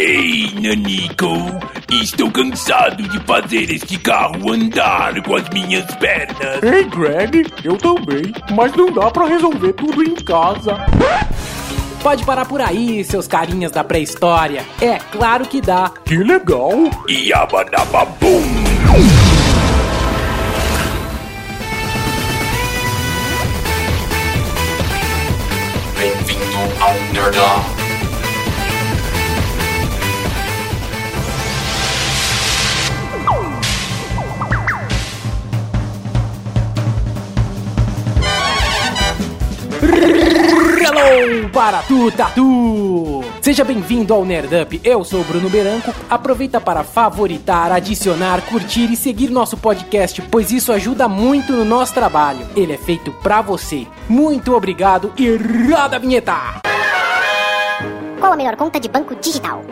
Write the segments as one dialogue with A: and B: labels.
A: Ei, Nanico, estou cansado de fazer este carro andar com as minhas pernas.
B: Ei, Greg, eu também, mas não dá pra resolver tudo em casa.
C: Pode parar por aí, seus carinhas da pré-história. É claro que dá.
B: Que legal.
A: Yabadababum!
D: Bem-vindo ao Nerdão.
C: Hello para tu, tatu! Seja bem-vindo ao Nerdup, eu sou Bruno Beranco. Aproveita para favoritar, adicionar, curtir e seguir nosso podcast, pois isso ajuda muito no nosso trabalho. Ele é feito pra você. Muito obrigado e roda a vinheta!
E: Qual a melhor conta de banco digital?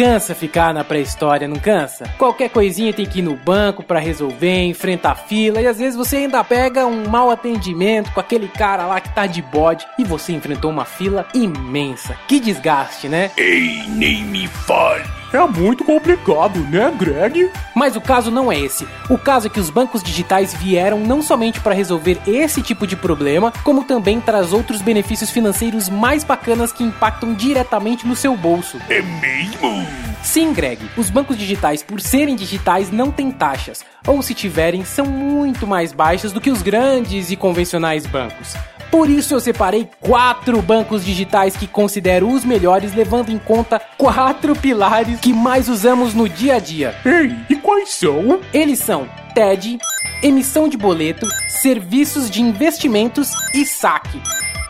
C: Cansa ficar na pré-história, não cansa? Qualquer coisinha tem que ir no banco para resolver, enfrentar fila e às vezes você ainda pega um mau atendimento com aquele cara lá que tá de bode e você enfrentou uma fila imensa. Que desgaste, né?
A: Ei, nem me fale.
B: É muito complicado, né, Greg?
C: Mas o caso não é esse. O caso é que os bancos digitais vieram não somente para resolver esse tipo de problema, como também traz outros benefícios financeiros mais bacanas que impactam diretamente no seu bolso.
A: É mesmo?
C: Sim, Greg, os bancos digitais, por serem digitais, não têm taxas, ou se tiverem, são muito mais baixas do que os grandes e convencionais bancos. Por isso eu separei quatro bancos digitais que considero os melhores, levando em conta quatro pilares que mais usamos no dia a dia.
B: Ei, e quais são?
C: Eles são TED, emissão de boleto, serviços de investimentos e saque.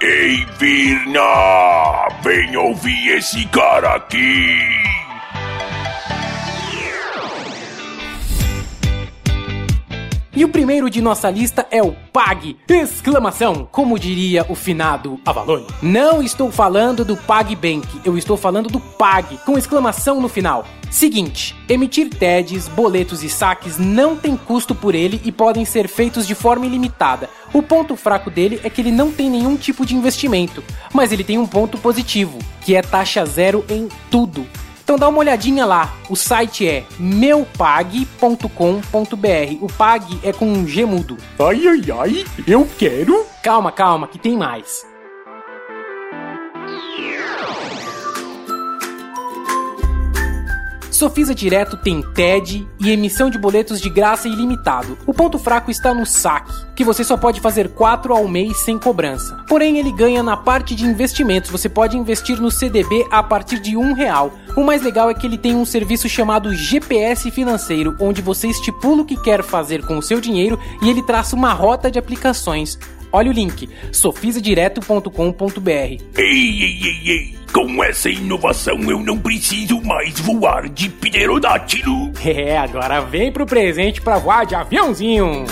A: Ei, Virna! Vem ouvir esse cara aqui!
C: E o primeiro de nossa lista é o PAG! Exclamação! Como diria o finado Avalone. Não estou falando do PagBank, eu estou falando do PAG, com exclamação no final. Seguinte, emitir TEDs, boletos e saques não tem custo por ele e podem ser feitos de forma ilimitada. O ponto fraco dele é que ele não tem nenhum tipo de investimento, mas ele tem um ponto positivo, que é taxa zero em tudo. Então dá uma olhadinha lá. O site é meupag.com.br. O pag é com um G mudo.
B: Ai, ai, ai, eu quero.
C: Calma, calma, que tem mais. Sofisa Direto tem TED e emissão de boletos de graça ilimitado. O ponto fraco está no saque, que você só pode fazer 4 ao mês sem cobrança. Porém, ele ganha na parte de investimentos. Você pode investir no CDB a partir de um real. O mais legal é que ele tem um serviço chamado GPS financeiro, onde você estipula o que quer fazer com o seu dinheiro e ele traça uma rota de aplicações. Olha o link, sofisadireto.com.br.
A: Ei, ei, ei, ei! Com essa inovação eu não preciso mais voar de pterodátilo!
C: É, agora vem pro presente pra voar de aviãozinho.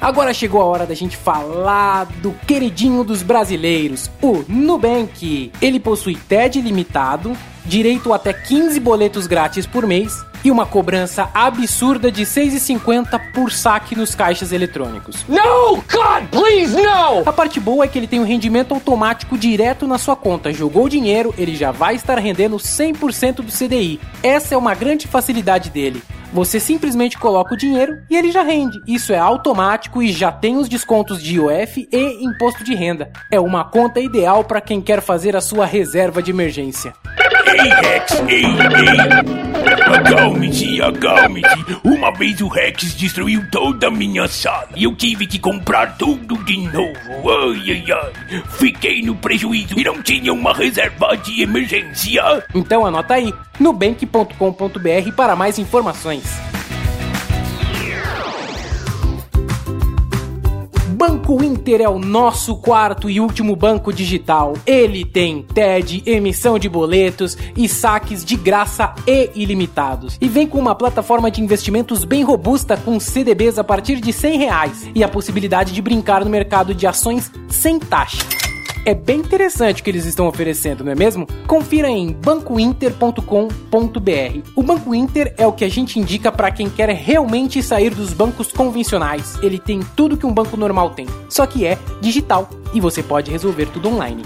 C: Agora chegou a hora da gente falar do queridinho dos brasileiros, o Nubank. Ele possui TED limitado, direito até 15 boletos grátis por mês e uma cobrança absurda de 6,50 por saque nos caixas eletrônicos.
F: No! God, please, no!
C: A parte boa é que ele tem um rendimento automático direto na sua conta. Jogou o dinheiro, ele já vai estar rendendo 100% do CDI. Essa é uma grande facilidade dele. Você simplesmente coloca o dinheiro e ele já rende. Isso é automático e já tem os descontos de IOF e imposto de renda. É uma conta ideal para quem quer fazer a sua reserva de emergência.
A: Ei, Rex, ei, ei! Acalme-se, acalme-se. Uma vez o Rex destruiu toda a minha sala e eu tive que comprar tudo de novo. Ai, ai, ai. Fiquei no prejuízo e não tinha uma reserva de emergência.
C: Então anota aí, nubank.com.br para mais informações. Banco Inter é o nosso quarto e último banco digital. Ele tem TED, emissão de boletos e saques de graça e ilimitados. E vem com uma plataforma de investimentos bem robusta com CDBs a partir de 100 reais e a possibilidade de brincar no mercado de ações sem taxa. É bem interessante o que eles estão oferecendo, não é mesmo? Confira em bancointer.com.br. O Banco Inter é o que a gente indica para quem quer realmente sair dos bancos convencionais. Ele tem tudo que um banco normal tem, só que é digital e você pode resolver tudo online.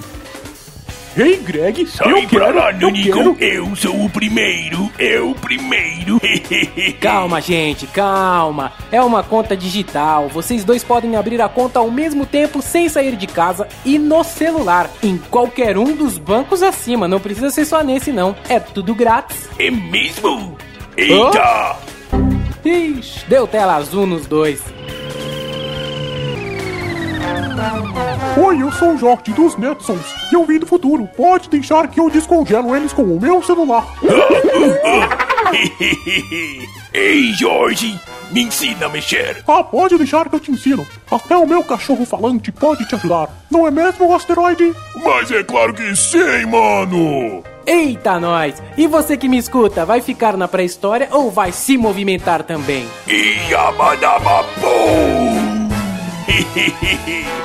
B: Ei, Greg,
A: Sai
B: eu
A: pra
B: quero,
A: lá,
B: eu quero.
A: Eu sou o primeiro. Eu primeiro.
C: Calma, gente, calma. É uma conta digital. Vocês dois podem abrir a conta ao mesmo tempo sem sair de casa e no celular, em qualquer um dos bancos acima. Não precisa ser só nesse, não. É tudo grátis.
A: É mesmo? Eita!
C: Ixi, deu tela azul nos dois.
B: Oi, eu sou o Jorge dos Netsons e eu vim do futuro. Pode deixar que eu descongelo eles com o meu celular.
A: Ei, Jorge, me ensina a mexer.
B: Ah, pode deixar que eu te ensino. Até o meu cachorro falante pode te ajudar. Não é mesmo, asteroide?
A: Mas é claro que sim, mano.
C: Eita, nós! E você que me escuta, vai ficar na pré-história ou vai se movimentar também?
A: Yamadama Boom!